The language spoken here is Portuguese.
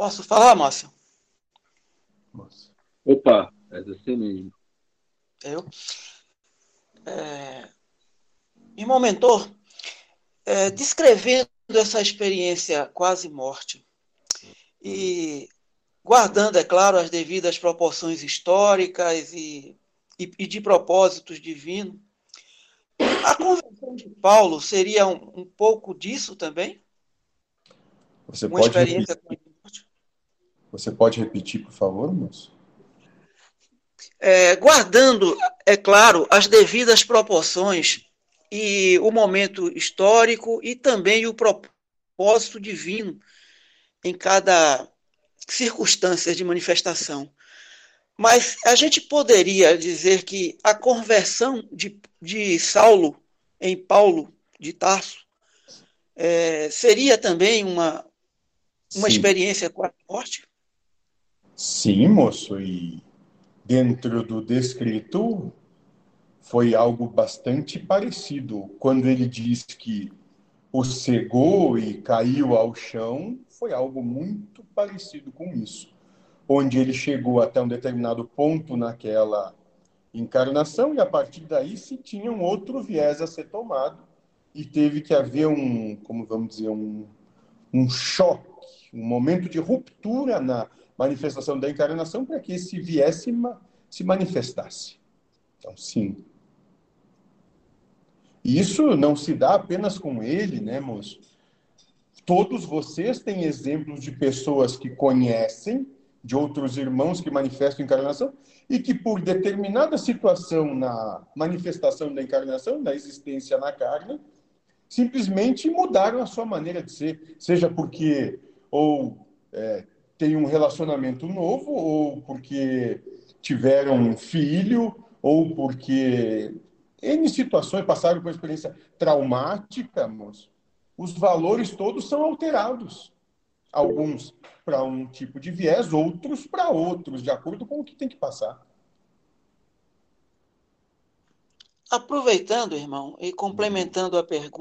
Posso falar, Márcio? Opa, é você mesmo. Eu? É... Irmão mentor, é, descrevendo essa experiência quase morte e guardando, é claro, as devidas proporções históricas e, e, e de propósitos divinos, a conversão de Paulo seria um, um pouco disso também? Você Uma pode experiência repetir? Você pode repetir, por favor, moço? É, guardando, é claro, as devidas proporções e o momento histórico e também o propósito divino em cada circunstância de manifestação. Mas a gente poderia dizer que a conversão de, de Saulo em Paulo de Tarso é, seria também uma, uma experiência a morte? Sim, moço, e dentro do descrito foi algo bastante parecido. Quando ele diz que o cegou e caiu ao chão, foi algo muito parecido com isso. Onde ele chegou até um determinado ponto naquela encarnação e a partir daí se tinha um outro viés a ser tomado e teve que haver um, como vamos dizer, um, um choque, um momento de ruptura na manifestação da encarnação para que esse viés se, se manifestasse. Então, sim, isso não se dá apenas com ele, né, moço? Todos vocês têm exemplos de pessoas que conhecem, de outros irmãos que manifestam encarnação, e que por determinada situação na manifestação da encarnação, da existência na carne, simplesmente mudaram a sua maneira de ser, seja porque ou é, tem um relacionamento novo, ou porque tiveram um filho, ou porque N situações passaram por uma experiência traumática, moço. Os valores todos são alterados. Alguns para um tipo de viés, outros para outros, de acordo com o que tem que passar. Aproveitando, irmão, e complementando a pergunta,